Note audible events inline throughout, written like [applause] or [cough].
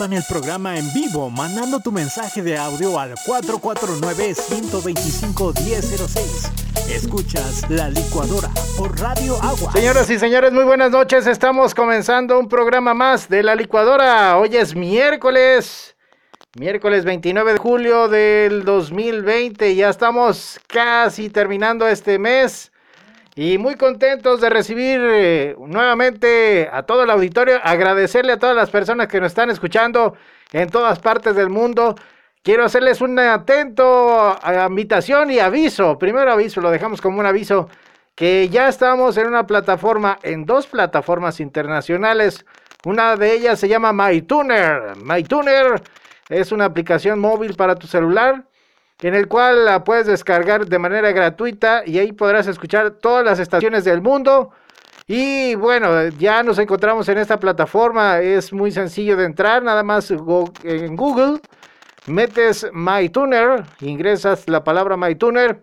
En el programa en vivo mandando tu mensaje de audio al 449-125-1006. Escuchas La Licuadora por Radio Agua. Señoras y señores, muy buenas noches. Estamos comenzando un programa más de La Licuadora. Hoy es miércoles. Miércoles 29 de julio del 2020. Ya estamos casi terminando este mes y muy contentos de recibir eh, nuevamente a todo el auditorio, agradecerle a todas las personas que nos están escuchando en todas partes del mundo. Quiero hacerles un atento invitación y aviso. Primero aviso, lo dejamos como un aviso, que ya estamos en una plataforma, en dos plataformas internacionales. Una de ellas se llama MyTuner. MyTuner es una aplicación móvil para tu celular en el cual la puedes descargar de manera gratuita y ahí podrás escuchar todas las estaciones del mundo. Y bueno, ya nos encontramos en esta plataforma, es muy sencillo de entrar, nada más en Google, metes MyTuner, ingresas la palabra MyTuner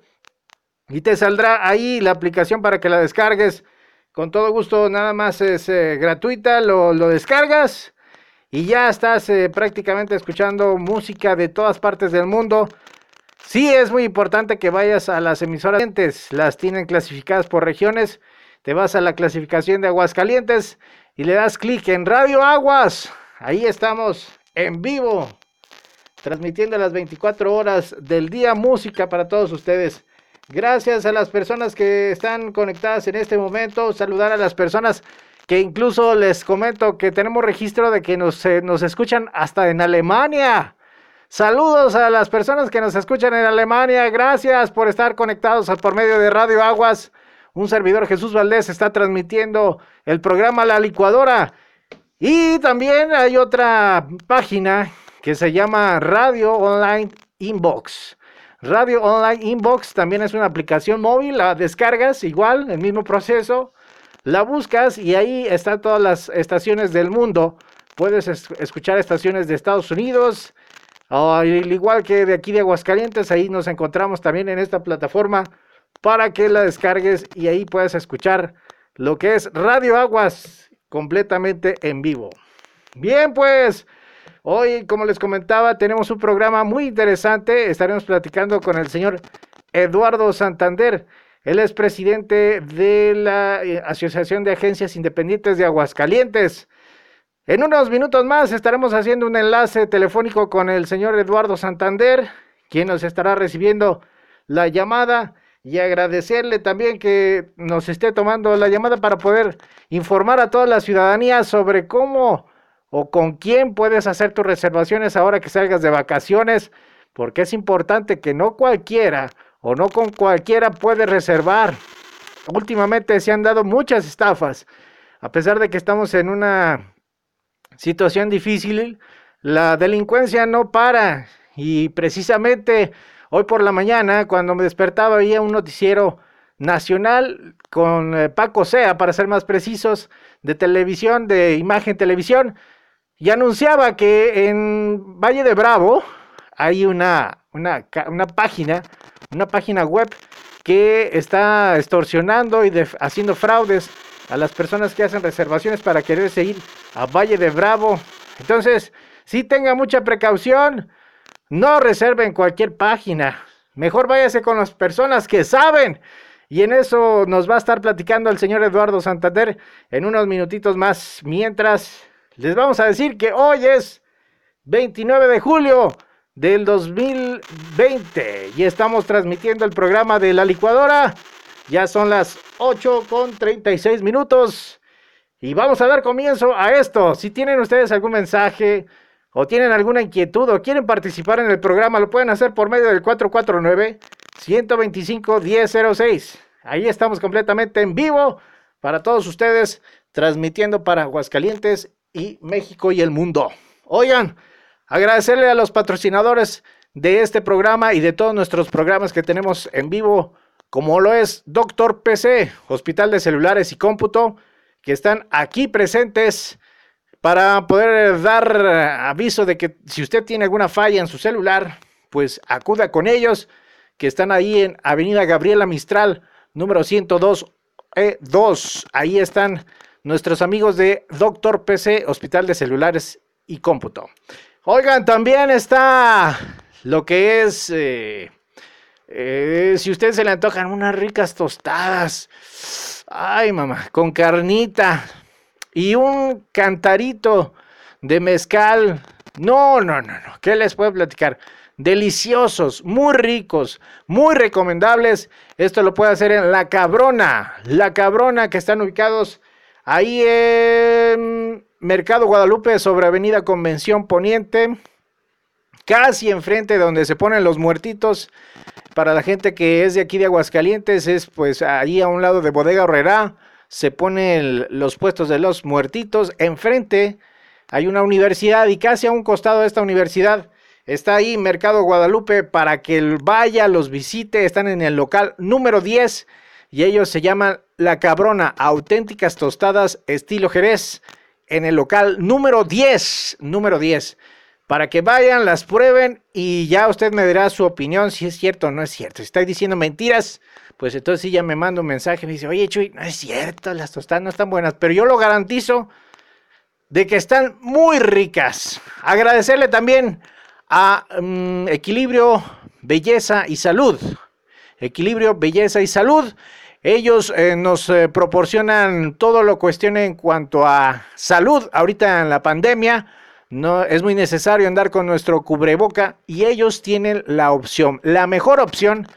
y te saldrá ahí la aplicación para que la descargues. Con todo gusto, nada más es eh, gratuita, lo, descargas y ya estás eh, prácticamente escuchando música de todas partes del mundo. Sí, es muy importante que vayas a las emisoras. Las tienen clasificadas por regiones. Te vas a la clasificación de Aguascalientes y le das clic en Radio Aguas. Ahí estamos en vivo, transmitiendo las 24 horas del día música para todos ustedes. Gracias a las personas que están conectadas en este momento. Saludar a las personas que incluso les comento que tenemos registro de que nos, eh, nos escuchan hasta en Alemania. Saludos a las personas que nos escuchan en Alemania. Gracias por estar conectados por medio de Radio Aguas. Un servidor Jesús Valdés está transmitiendo el programa La Licuadora. Y también hay otra página que se llama Radio Online Inbox. Radio Online Inbox también es una aplicación móvil, la descargas igual, el mismo proceso, la buscas y ahí están todas las estaciones del mundo. Puedes escuchar estaciones de Estados Unidos, al igual que de aquí de Aguascalientes, ahí nos encontramos también en esta plataforma para que la descargues y ahí puedes escuchar lo que es Radio Aguas completamente en vivo. Bien, pues hoy, como les comentaba, tenemos un programa muy interesante. Estaremos platicando con el señor Eduardo Santander. Él es presidente de la eh, Asociación de Agencias Independientes de Aguascalientes. En unos minutos más estaremos haciendo un enlace telefónico con el señor Eduardo Santander, quien nos estará recibiendo la llamada y agradecerle también que nos esté tomando la llamada para poder informar a toda la ciudadanía sobre cómo o con quién puedes hacer tus reservaciones ahora que salgas de vacaciones, porque es importante que no cualquiera o no con cualquiera puede reservar. Últimamente se han dado muchas estafas, a pesar de que estamos en una situación difícil, la delincuencia no para. Y precisamente hoy por la mañana, cuando me despertaba, había un noticiero nacional con eh, Paco Sea, para ser más precisos, de televisión, de imagen televisión, y anunciaba que en Valle de Bravo hay una, una, una página, una página web que está extorsionando y haciendo fraudes a las personas que hacen reservaciones para quererse ir a Valle de Bravo. Entonces, sí tenga mucha precaución. No reserven cualquier página. Mejor váyase con las personas que saben. Y en eso nos va a estar platicando el señor Eduardo Santander en unos minutitos más. Mientras les vamos a decir que hoy es 29 de julio del 2020 y estamos transmitiendo el programa de la licuadora ya son las 8 con 36 minutos y vamos a dar comienzo a esto. Si tienen ustedes algún mensaje o tienen alguna inquietud o quieren participar en el programa, lo pueden hacer por medio del 449-125-1006. Ahí estamos completamente en vivo para todos ustedes, transmitiendo para Aguascalientes y México y el mundo. Oigan, agradecerle a los patrocinadores de este programa y de todos nuestros programas que tenemos en vivo como lo es Doctor PC, Hospital de Celulares y Cómputo, que están aquí presentes para poder dar aviso de que si usted tiene alguna falla en su celular, pues acuda con ellos, que están ahí en Avenida Gabriela Mistral, número 102 E2. Ahí están nuestros amigos de Doctor PC, Hospital de Celulares y cómputo. Oigan, también está lo que es, eh, eh, si ustedes se le antojan unas ricas tostadas, ay mamá, con carnita y un cantarito de mezcal. No, no, no, no, ¿qué les puedo platicar? deliciosos, muy ricos, muy recomendables. Esto lo puede hacer en La Cabrona, La Cabrona que están ubicados ahí en Mercado Guadalupe sobre Avenida Convención Poniente, casi enfrente de donde se ponen los muertitos. Para la gente que es de aquí de Aguascalientes, es pues ahí a un lado de Bodega Herrera, se ponen los puestos de los muertitos. Enfrente hay una universidad y casi a un costado de esta universidad Está ahí Mercado Guadalupe para que vaya, los visite. Están en el local número 10 y ellos se llaman La Cabrona, auténticas tostadas estilo Jerez. En el local número 10, número 10. Para que vayan, las prueben y ya usted me dirá su opinión si es cierto o no es cierto. Si está diciendo mentiras, pues entonces sí ya me manda un mensaje y me dice, oye Chuy, no es cierto, las tostadas no están buenas, pero yo lo garantizo de que están muy ricas. Agradecerle también a mm, equilibrio, belleza y salud. Equilibrio, belleza y salud. Ellos eh, nos eh, proporcionan todo lo cuestión en cuanto a salud. Ahorita en la pandemia no es muy necesario andar con nuestro cubreboca y ellos tienen la opción. La mejor opción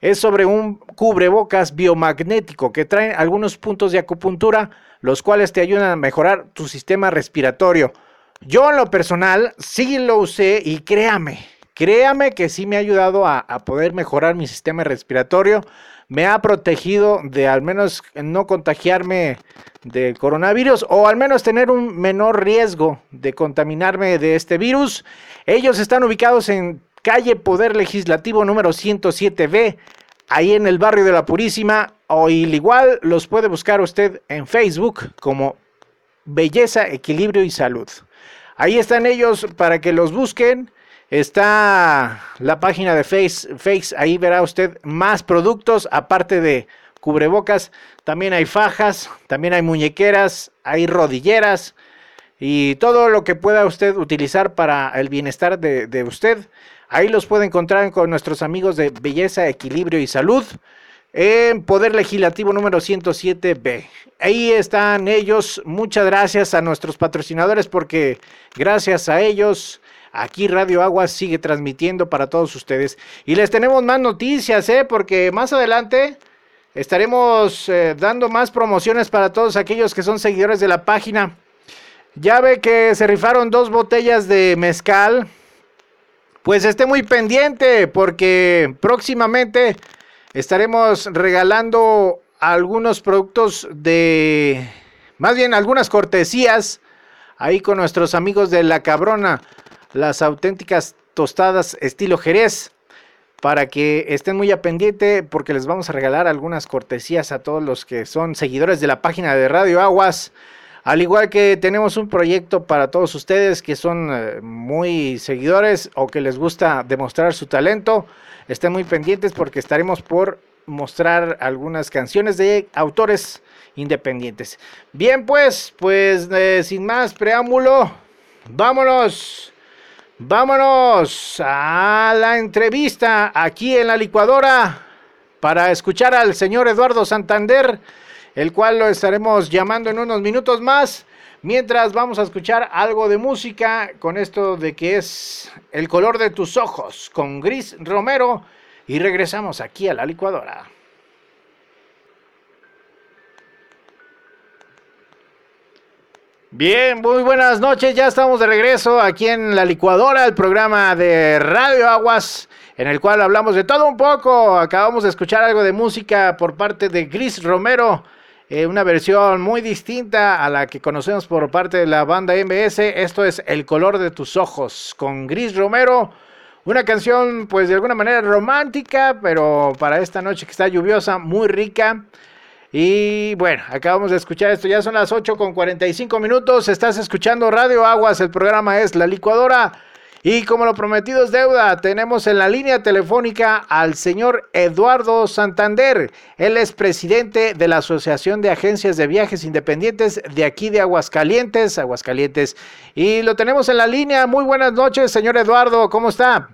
es sobre un cubrebocas biomagnético que trae algunos puntos de acupuntura, los cuales te ayudan a mejorar tu sistema respiratorio. Yo en lo personal sí lo usé y créame, créame que sí me ha ayudado a, poder mejorar mi sistema respiratorio. Me ha protegido de al menos no contagiarme del coronavirus o al menos tener un menor riesgo de contaminarme de este virus. Ellos están ubicados en calle Poder Legislativo número 107B, ahí en el barrio de la Purísima. O igual los puede buscar usted en Facebook como Belleza, Equilibrio y Salud. Ahí están ellos para que los busquen. Está la página de Face, Face, ahí verá usted más productos, aparte de cubrebocas, también hay fajas, también hay muñequeras, hay rodilleras y todo lo que pueda usted utilizar para el bienestar de, usted. Ahí los puede encontrar con nuestros amigos de Belleza, Equilibrio y Salud en Poder Legislativo número 107B. Ahí están ellos. Muchas gracias a nuestros patrocinadores porque gracias a ellos aquí Radio Aguas sigue transmitiendo para todos ustedes. Y les tenemos más noticias, ¿eh? porque más adelante estaremos eh, dando más promociones para todos aquellos que son seguidores de la página. Ya ve que se rifaron dos botellas de mezcal. Pues esté muy pendiente porque próximamente estaremos regalando algunos productos de, más bien algunas cortesías ahí con nuestros amigos de La Cabrona, las auténticas tostadas estilo Jerez, para que estén muy a pendiente porque les vamos a regalar algunas cortesías a todos los que son seguidores de la página de Radio Aguas. Al igual que tenemos un proyecto para todos ustedes que son eh, muy seguidores o que les gusta demostrar su talento, estén muy pendientes porque estaremos por mostrar algunas canciones de autores independientes. Bien, pues, pues eh, sin más preámbulo, vámonos, vámonos a la entrevista aquí en la licuadora para escuchar al señor Eduardo Santander, el cual lo estaremos llamando en unos minutos más. Mientras vamos a escuchar algo de música con esto de que es El color de tus ojos con Gris Romero y regresamos aquí a la licuadora. Bien, muy buenas noches, ya estamos de regreso aquí en la licuadora, el programa de Radio Aguas, en el cual hablamos de todo un poco. Acabamos de escuchar algo de música por parte de Gris Romero, eh, una versión muy distinta a la que conocemos por parte de la banda MBS. Esto es El color de tus ojos con Gris Romero. Una canción, pues de alguna manera romántica, pero para esta noche que está lluviosa, muy rica. Y bueno, acabamos de escuchar esto, ya son las 8 con 45 minutos, estás escuchando Radio Aguas, el programa es La Licuadora. Y como lo prometido es deuda, tenemos en la línea telefónica al señor Eduardo Santander. Él es presidente de la Asociación de Agencias de Viajes Independientes de aquí de Aguascalientes, Aguascalientes. Y lo tenemos en la línea. Muy buenas noches, señor Eduardo, ¿cómo está?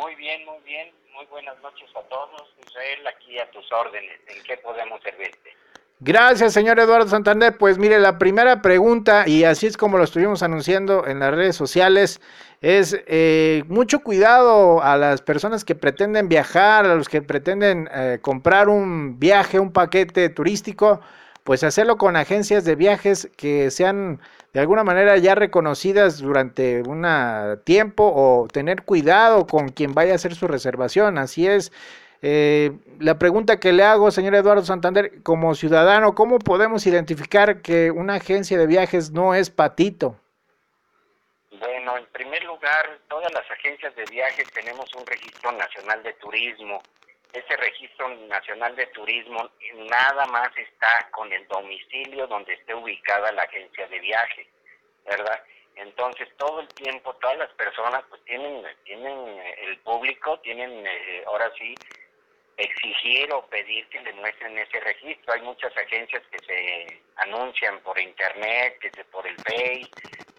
Muy bien, muy bien. Muy buenas noches a todos. Israel, a tus órdenes. ¿En qué podemos servirte? Gracias, señor Eduardo Santander. Pues mire, la primera pregunta, y así es como lo estuvimos anunciando en las redes sociales, es eh, mucho cuidado a las personas que pretenden viajar, a los que pretenden eh, comprar un viaje, un paquete turístico, pues hacerlo con agencias de viajes que sean de alguna manera ya reconocidas durante un tiempo o tener cuidado con quien vaya a hacer su reservación. Así es. Eh, la pregunta que le hago, señor Eduardo Santander, como ciudadano, ¿cómo podemos identificar que una agencia de viajes no es patito? Bueno, en primer lugar, todas las agencias de viajes tenemos un registro nacional de turismo. Ese registro nacional de turismo nada más está con el domicilio donde esté ubicada la agencia de viaje, ¿verdad? Entonces, todo el tiempo, todas las personas, pues tienen, tienen el público, tienen, eh, ahora sí, exigir o pedir que le muestren ese registro. Hay muchas agencias que se anuncian por internet, que se por el Face,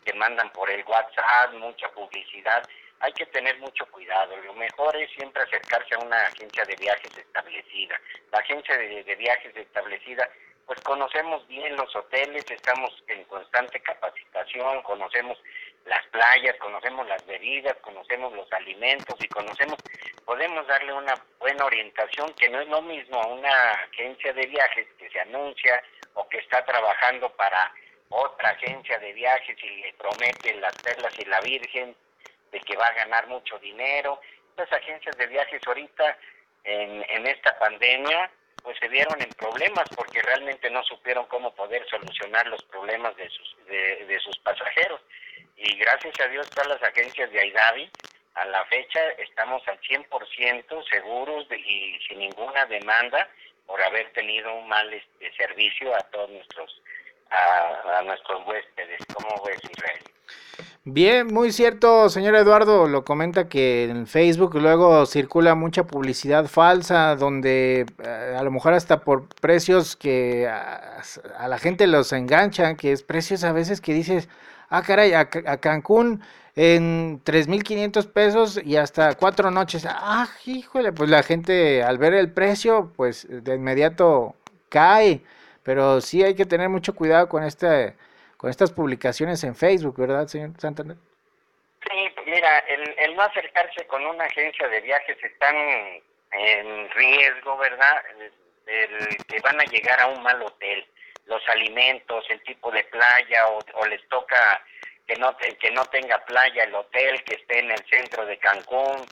que mandan por el WhatsApp, mucha publicidad. Hay que tener mucho cuidado. Lo mejor es siempre acercarse a una agencia de viajes establecida. La agencia de, de viajes establecida, pues conocemos bien los hoteles, estamos en constante capacitación, conocemos las playas, conocemos las bebidas, conocemos los alimentos y conocemos, podemos darle una buena orientación que no es lo mismo a una agencia de viajes que se anuncia o que está trabajando para otra agencia de viajes y le promete las perlas y la virgen de que va a ganar mucho dinero. Las agencias de viajes ahorita en, en esta pandemia pues se vieron en problemas porque realmente no supieron cómo poder solucionar los problemas de sus, de, de sus pasajeros y gracias a Dios todas las agencias de Aidavi a la fecha estamos al 100% seguros y sin ninguna demanda por haber tenido un mal este, servicio a todos nuestros a, nuestros huéspedes. ¿Cómo ves, Israel? Bien, muy cierto, señor Eduardo, lo comenta que en Facebook luego circula mucha publicidad falsa donde eh, a lo mejor hasta por precios que a, a la gente los enganchan, que es precios a veces que dices, ah, caray, a, Cancún en 3.500 pesos y hasta cuatro noches. Ah, híjole, pues la gente al ver el precio, pues de inmediato cae. Pero sí hay que tener mucho cuidado con, este, con estas publicaciones en Facebook, ¿verdad, señor Santander? Sí, mira, el, el no acercarse con una agencia de viajes están en riesgo, ¿verdad? El, que van a llegar a un mal hotel los alimentos, el tipo de playa o, les toca que no que no tenga playa el hotel que esté en el centro de Cancún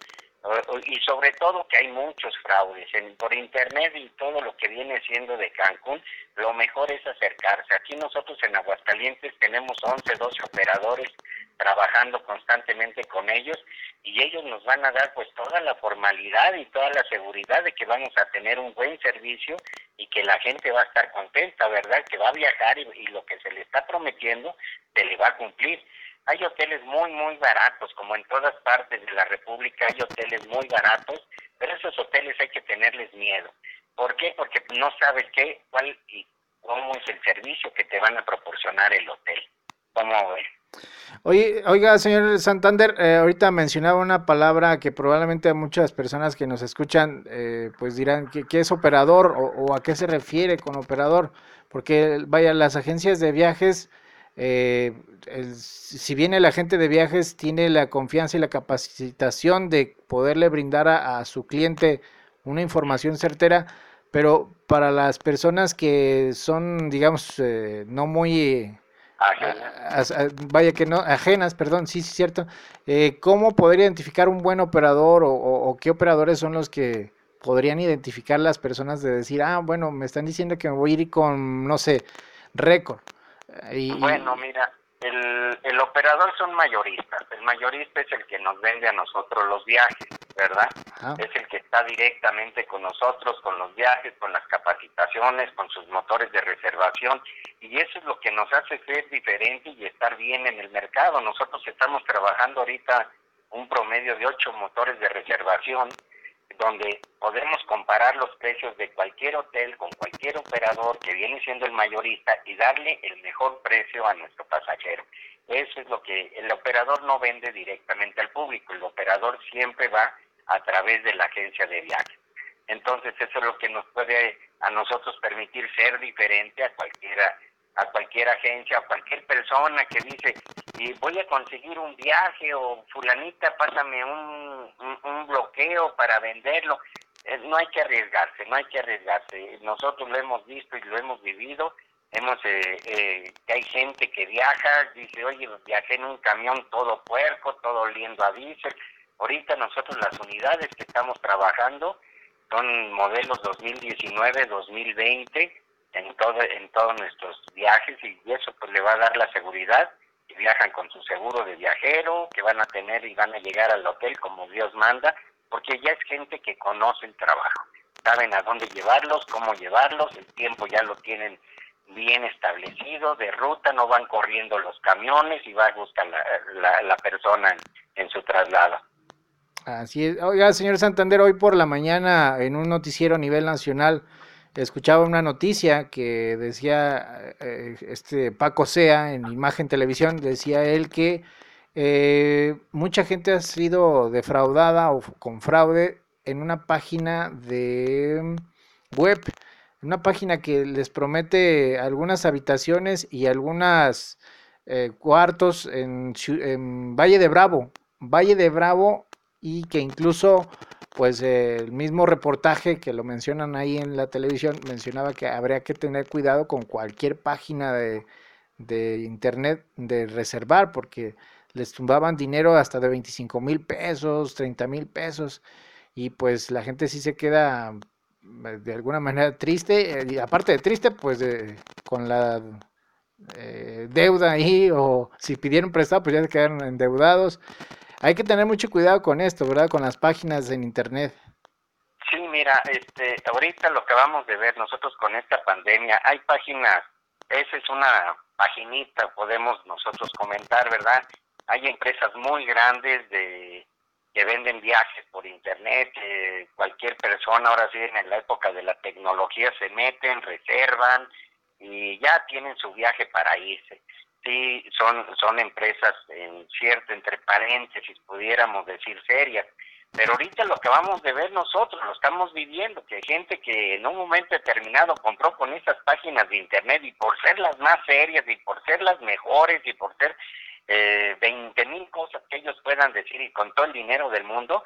y sobre todo que hay muchos fraudes en, por internet y todo lo que viene siendo de Cancún, lo mejor es acercarse. Aquí nosotros en Aguascalientes tenemos 11, 12 operadores trabajando constantemente con ellos y ellos nos van a dar pues toda la formalidad y toda la seguridad de que vamos a tener un buen servicio y que la gente va a estar contenta, ¿verdad? Que va a viajar y, lo que se le está prometiendo se le va a cumplir. Hay hoteles muy, muy baratos, como en todas partes de la República hay hoteles muy baratos, pero esos hoteles hay que tenerles miedo. ¿Por qué? Porque no sabes qué, cuál y cómo es el servicio que te van a proporcionar el hotel. ¿Cómo ves? Oye, oiga, señor Santander, eh, ahorita mencionaba una palabra que probablemente muchas personas que nos escuchan eh, pues dirán que, es operador o, a qué se refiere con operador, porque vaya, las agencias de viajes, eh, si bien el agente de viajes tiene la confianza y la capacitación de poderle brindar a su cliente una información certera, pero para las personas que son, digamos, no muy vaya que no, ajenas, perdón, sí, sí, cierto. Eh, ¿Cómo poder identificar un buen operador o, qué operadores son los que podrían identificar las personas de decir, ah, bueno, me están diciendo que me voy a ir con, no sé, récord? bueno, mira, el, el operador son mayoristas. El mayorista es el que nos vende a nosotros los viajes, ¿verdad? Es el que está directamente con nosotros, con los viajes, con las capacitaciones, con sus motores de reservación. Y eso es lo que nos hace ser diferente y estar bien en el mercado. Nosotros estamos trabajando ahorita un promedio de ocho motores de reservación donde podemos comparar los precios de cualquier hotel con cualquier operador que viene siendo el mayorista y darle el mejor precio a nuestro pasajero. Eso es lo que el operador no vende directamente al público, el operador siempre va a través de la agencia de viajes. Entonces eso es lo que nos puede a nosotros permitir ser diferente a cualquiera a cualquier agencia, a cualquier persona que dice, y voy a conseguir un viaje o fulanita, pásame un, un, bloqueo para venderlo. Eh, no hay que arriesgarse, no hay que arriesgarse. Nosotros lo hemos visto y lo hemos vivido. Hemos, eh, eh, que hay gente que viaja, dice, oye, viajé en un camión todo puerco, todo oliendo a diésel. Ahorita nosotros las unidades que estamos trabajando son modelos 2019, 2020, en, todo, en todos nuestros viajes y eso pues le va a dar la seguridad que viajan con su seguro de viajero, que van a tener y van a llegar al hotel como Dios manda, porque ya es gente que conoce el trabajo, saben a dónde llevarlos, cómo llevarlos, el tiempo ya lo tienen bien establecido, de ruta, no van corriendo los camiones y va a buscar la, la, persona en, en su traslado. Así es. Oiga, señor Santander, hoy por la mañana en un noticiero a nivel nacional escuchaba una noticia que decía eh, este Paco Sea en Imagen Televisión, decía él que eh, mucha gente ha sido defraudada o con fraude en una página de web, una página que les promete algunas habitaciones y algunos eh, cuartos en Valle de Bravo. Valle de Bravo y que incluso pues el mismo reportaje que lo mencionan ahí en la televisión mencionaba que habría que tener cuidado con cualquier página de, internet de reservar porque les tumbaban dinero hasta de 25 mil pesos, 30 mil pesos y pues la gente sí se queda eh, de alguna manera triste eh, y aparte de triste pues con la eh, deuda ahí o si pidieron prestado pues ya se quedaron endeudados hay que tener mucho cuidado con esto, ¿verdad? Con las páginas en internet. Sí, mira, este, ahorita lo que vamos de ver nosotros con esta pandemia, hay páginas, esa es una paginita, podemos nosotros comentar, ¿verdad? Hay empresas muy grandes de que venden viajes por internet, que cualquier persona ahora sí en la época de la tecnología se meten, reservan y ya tienen su viaje para irse sí son, son empresas en cierto, entre paréntesis, pudiéramos decir serias. Pero ahorita lo que vamos de ver nosotros, lo estamos viviendo, que hay gente que en un momento determinado compró con esas páginas de internet y por ser las más serias y por ser las mejores y por ser eh, 20 mil cosas que ellos puedan decir y con todo el dinero del mundo,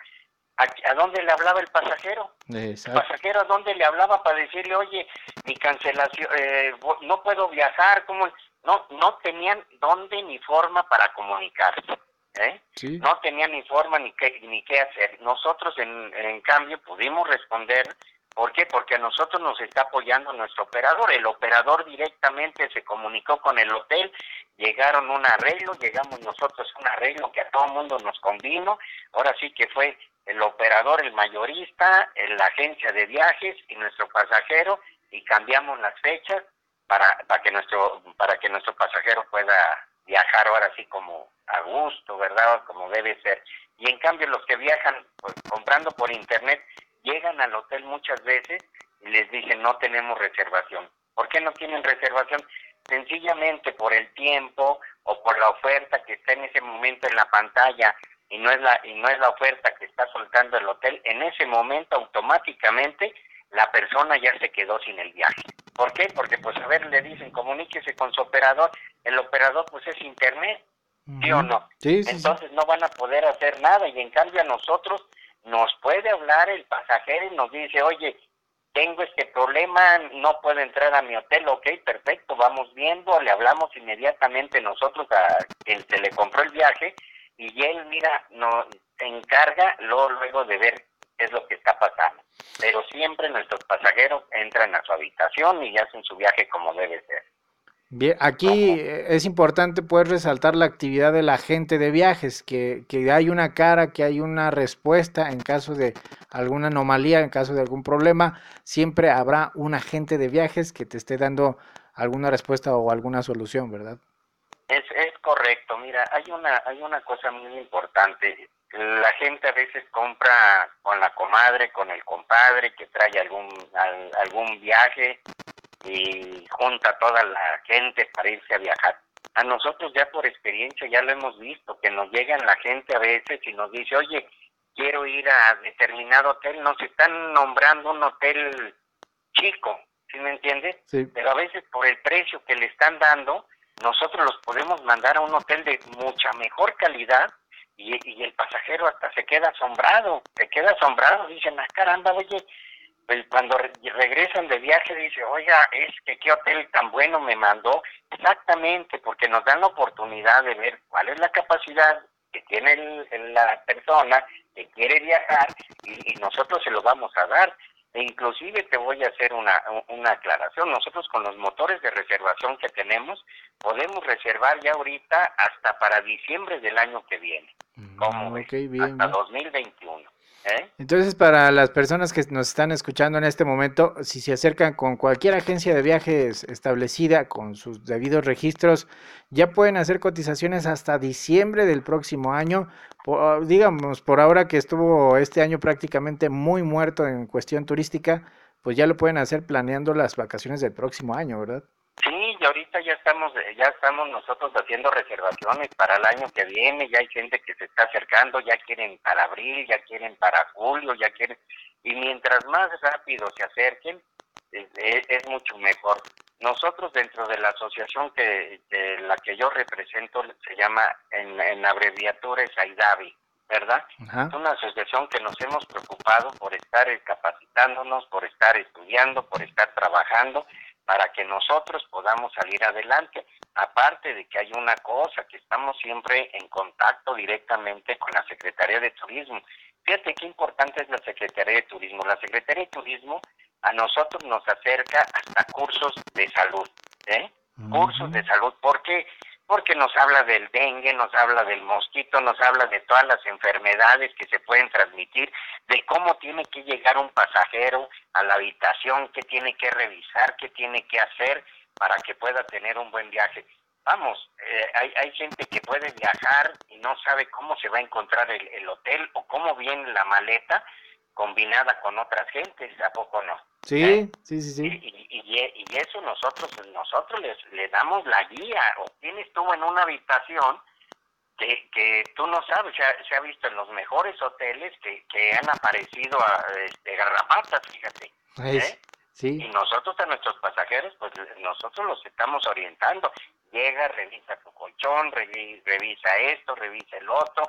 ¿a, dónde le hablaba el pasajero? El pasajero a dónde le hablaba para decirle, oye, mi cancelación, eh, no puedo viajar, ¿cómo? No, no tenían dónde ni forma para comunicarse. ¿eh? No tenían ni forma ni qué, ni qué hacer. Nosotros, en, en cambio, pudimos responder. ¿Por qué? Porque a nosotros nos está apoyando nuestro operador. El operador directamente se comunicó con el hotel, llegaron un arreglo, llegamos nosotros a un arreglo que a todo mundo nos convino. Ahora sí que fue el operador, el mayorista, la agencia de viajes y nuestro pasajero y cambiamos las fechas para, para que nuestro para que nuestro pasajero pueda viajar ahora sí como a gusto, ¿verdad? Como debe ser. Y en cambio los que viajan pues, comprando por internet llegan al hotel muchas veces y les dicen no tenemos reservación. ¿Por qué no tienen reservación? Sencillamente por el tiempo o por la oferta que está en ese momento en la pantalla y no es la y no es la oferta que está soltando el hotel, en ese momento automáticamente la persona ya se quedó sin el viaje. ¿Por qué? Porque pues a ver, le dicen comuníquese con su operador, el operador pues es internet, ¿sí o no? Entonces no van a poder hacer nada. Y en cambio a nosotros nos puede hablar el pasajero y nos dice, oye, tengo este problema, no puedo entrar a mi hotel, ok, perfecto, vamos viendo, le hablamos inmediatamente nosotros a quien se le compró el viaje y él, mira, nos encarga luego, luego de ver es lo que está pasando. Pero siempre nuestros pasajeros entran a su habitación y hacen su viaje como debe ser. Bien, aquí es importante poder resaltar la actividad del agente de viajes, que, que hay una cara, que hay una respuesta en caso de alguna anomalía, en caso de algún problema, siempre habrá un agente de viajes que te esté dando alguna respuesta o alguna solución, ¿verdad? Es, es correcto. Mira, hay una hay una cosa muy importante. La gente a veces compra con la comadre, con el compadre que trae algún algún viaje y junta toda la gente para irse a viajar. A nosotros ya por experiencia ya lo hemos visto, que nos llegan la gente a veces y nos dice, oye, quiero ir a determinado hotel, nos están nombrando un hotel chico, ¿sí me entiendes? Pero a veces por el precio que le están dando, nosotros los podemos mandar a un hotel de mucha mejor calidad y, y el pasajero hasta se queda asombrado, se queda asombrado, dicen, ah, caramba, oye, pues cuando regresan de viaje dice, oiga, es que qué hotel tan bueno me mandó. Exactamente, porque nos dan la oportunidad de ver cuál es la capacidad que tiene la persona que quiere viajar y, nosotros se lo vamos a dar. E inclusive te voy a hacer una, una aclaración. Nosotros con los motores de reservación que tenemos podemos reservar ya ahorita hasta para diciembre del año que viene. Mm, ¿Cómo ves? hasta 2021. ¿Eh? Entonces, para las personas que nos están escuchando en este momento, si se acercan con cualquier agencia de viajes establecida con sus debidos registros, ya pueden hacer cotizaciones hasta diciembre del próximo año. digamos, por ahora que estuvo este año prácticamente muy muerto en cuestión turística, pues ya lo pueden hacer planeando las vacaciones del próximo año, ¿verdad? Sí, y ahorita ya estamos, ya estamos nosotros haciendo reservaciones para el año que viene, ya hay gente que se está acercando, ya quieren para abril, ya quieren para julio, ya quieren, y mientras más rápido se acerquen, es, mucho mejor. Nosotros dentro de la asociación que la que yo represento se llama en, en abreviatura es AIDAVI, ¿verdad? Es una asociación que nos hemos preocupado por estar capacitándonos, por estar estudiando, por estar trabajando para que nosotros podamos salir adelante. Aparte de que hay una cosa, que estamos siempre en contacto directamente con la Secretaría de Turismo. Fíjate qué importante es la Secretaría de Turismo. La Secretaría de Turismo a nosotros nos acerca hasta cursos de salud, ¿eh? Cursos de salud. ¿Por qué? Porque nos habla del dengue, nos habla del mosquito, nos habla de todas las enfermedades que se pueden transmitir, de cómo tiene que llegar un pasajero a la habitación, qué tiene que revisar, qué tiene que hacer para que pueda tener un buen viaje. Vamos, eh, hay, hay gente que puede viajar y no sabe cómo se va a encontrar el, el hotel o cómo viene la maleta combinada con otras gentes, ¿a poco no? Sí, ¿Eh? sí, sí, sí. Y, y, eso nosotros nosotros les, le damos la guía. O tienes tú en una habitación que, que tú no sabes, se ha, visto en los mejores hoteles que, que han aparecido a, este, garrapatas, fíjate. ¿eh? Sí. Y nosotros a nuestros pasajeros, pues nosotros los estamos orientando. Llega, revisa tu colchón, revisa esto, revisa el otro,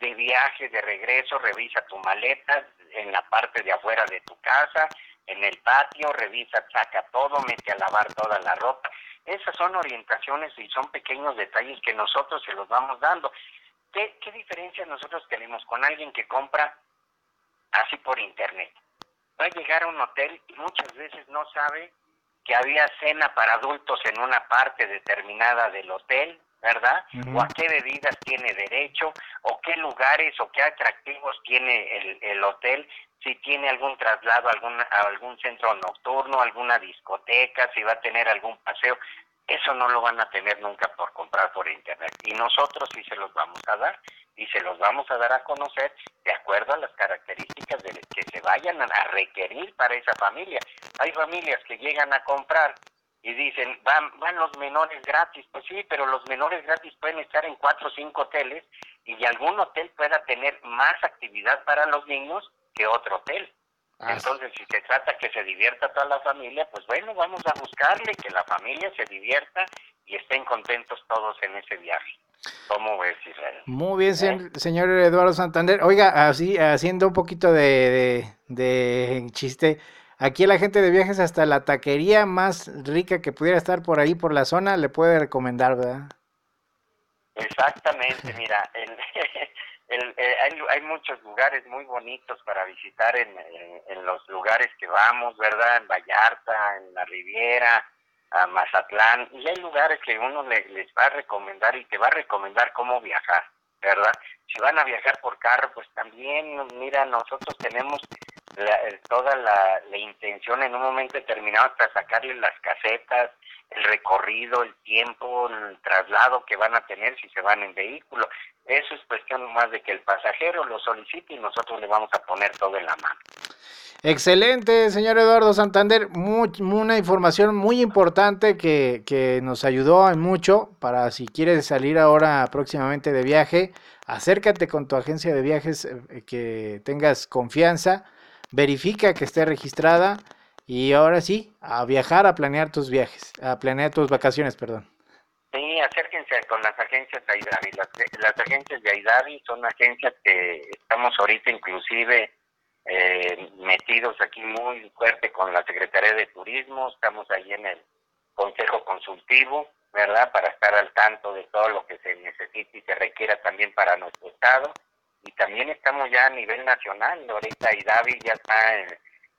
de viaje, de regreso, revisa tu maleta en la parte de afuera de tu casa, en el patio, revisa, saca todo, mete a lavar toda la ropa. Esas son orientaciones y son pequeños detalles que nosotros se los vamos dando. ¿Qué, qué diferencia nosotros tenemos con alguien que compra así por internet? Va a llegar a un hotel y muchas veces no sabe que había cena para adultos en una parte determinada del hotel, ¿verdad? O a qué bebidas tiene derecho, o qué lugares o qué atractivos tiene el, el hotel, si tiene algún traslado a algún, a algún centro nocturno, alguna discoteca, si va a tener algún paseo. Eso no lo van a tener nunca por comprar por internet. Y nosotros sí se los vamos a dar y se los vamos a dar a conocer de acuerdo a las características de que se vayan a requerir para esa familia. Hay familias que llegan a comprar y dicen, van, van los menores gratis. Pues sí, pero los menores gratis pueden estar en cuatro o cinco hoteles y algún hotel pueda tener más actividad para los niños que otro hotel. Ah, Entonces, si se trata que se divierta toda la familia, pues bueno, vamos a buscarle que la familia se divierta y estén contentos todos en ese viaje. ¿Cómo ves, Israel? Muy bien, ¿Eh? señor Eduardo Santander. Oiga, así haciendo un poquito de, de chiste, Aquí la gente de viajes hasta la taquería más rica que pudiera estar por ahí por la zona le puede recomendar, ¿verdad? Exactamente, [laughs] mira, el, [laughs] eh, hay, hay, muchos lugares muy bonitos para visitar en, en, los lugares que vamos, ¿verdad? En Vallarta, en la Riviera, a Mazatlán, y hay lugares que uno les va a recomendar y te va a recomendar cómo viajar, ¿verdad? Si van a viajar por carro, pues también, mira, nosotros tenemos toda la, intención en un momento determinado hasta sacarle las casetas, el recorrido, el tiempo, el traslado que van a tener si se van en vehículo. Eso es cuestión más de que el pasajero lo solicite y nosotros le vamos a poner todo en la mano. Excelente, señor Eduardo Santander. una información muy importante que, que, nos ayudó mucho para si quieres salir ahora próximamente de viaje, acércate con tu agencia de viajes eh, que tengas confianza, verifica que esté registrada y ahora sí, a viajar, a planear tus viajes, a planear tus vacaciones, perdón. Sí, acérquense con las agencias de Aidavi. Las, las agencias de Aidavi son agencias que estamos ahorita inclusive eh, metidos aquí muy fuerte con la Secretaría de Turismo, estamos ahí en el Consejo Consultivo, ¿verdad? Para estar al tanto de todo lo que se necesita y se requiera también para nuestro Estado. Y también estamos ya a nivel nacional, ahorita IDAVI ya está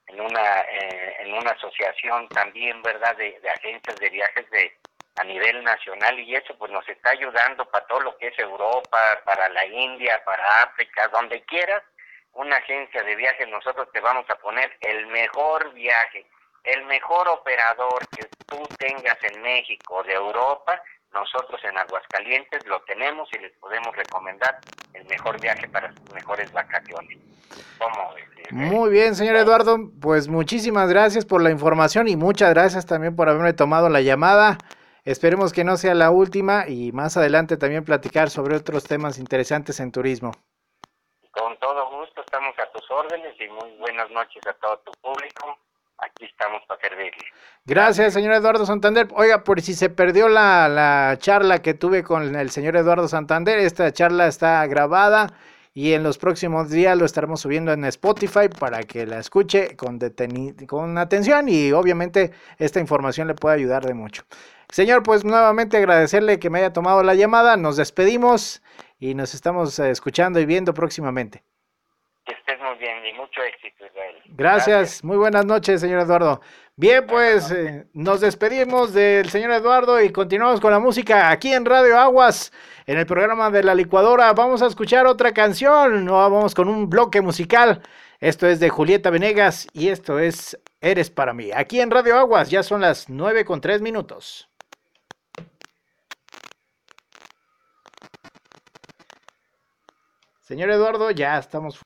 en, una eh, en una asociación también, ¿verdad? De, de agencias de viajes de a nivel nacional y eso pues nos está ayudando para todo lo que es Europa, para la India, para África, donde quieras, una agencia de viajes, nosotros te vamos a poner el mejor viaje, el mejor operador que tú tengas en México, de Europa, nosotros en Aguascalientes lo tenemos y les podemos recomendar el mejor viaje para sus mejores vacaciones. Muy bien, señor Eduardo, pues muchísimas gracias por la información y muchas gracias también por haberme tomado la llamada. Esperemos que no sea la última y más adelante también platicar sobre otros temas interesantes en turismo. Con todo gusto, estamos a tus órdenes y muy buenas noches a todo tu público. Aquí estamos para servirle. Gracias, señor Eduardo Santander. Oiga, por si se perdió la, la charla que tuve con el señor Eduardo Santander, esta charla está grabada y en los próximos días lo estaremos subiendo en Spotify para que la escuche con, con atención y obviamente esta información le puede ayudar de mucho. Señor, pues nuevamente agradecerle que me haya tomado la llamada, nos despedimos y nos estamos eh, escuchando y viendo próximamente. Bien y mucho éxito, Israel. Gracias. muy buenas noches, señor Eduardo. Bien, pues eh, nos despedimos del señor Eduardo y continuamos con la música aquí en Radio Aguas, en el programa de la licuadora. Vamos a escuchar otra canción, no vamos con un bloque musical. Esto es de Julieta Venegas y esto es Eres para mí. Aquí en Radio Aguas ya son las nueve con tres minutos. Señor Eduardo, ya estamos.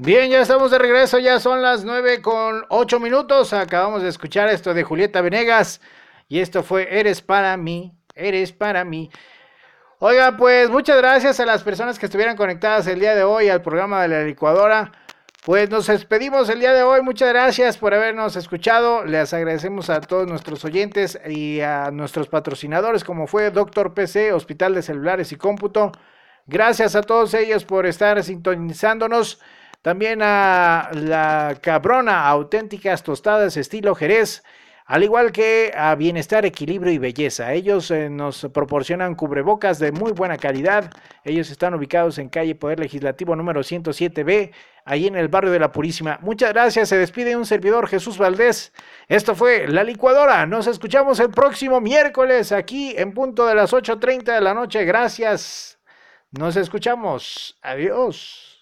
Bien, ya estamos de regreso, ya son las nueve con ocho minutos. Acabamos de escuchar esto de Julieta Venegas. Y esto fue Eres para mí, eres para mí. Oiga, pues muchas gracias a las personas que estuvieran conectadas el día de hoy al programa de la licuadora. Pues nos despedimos el día de hoy. Muchas gracias por habernos escuchado. Les agradecemos a todos nuestros oyentes y a nuestros patrocinadores, como fue Doctor PC, Hospital de Celulares y Cómputo. Gracias a todos ellos por estar sintonizándonos. También a la cabrona auténticas tostadas estilo Jerez, al igual que a Bienestar, Equilibrio y Belleza. Ellos eh, nos proporcionan cubrebocas de muy buena calidad. Ellos están ubicados en calle Poder Legislativo número 107B, ahí en el barrio de la Purísima. Muchas gracias. Se despide un servidor Jesús Valdés. Esto fue La Licuadora. Nos escuchamos el próximo miércoles aquí en punto de las 8.30 de la noche. Gracias. Nos escuchamos. Adiós.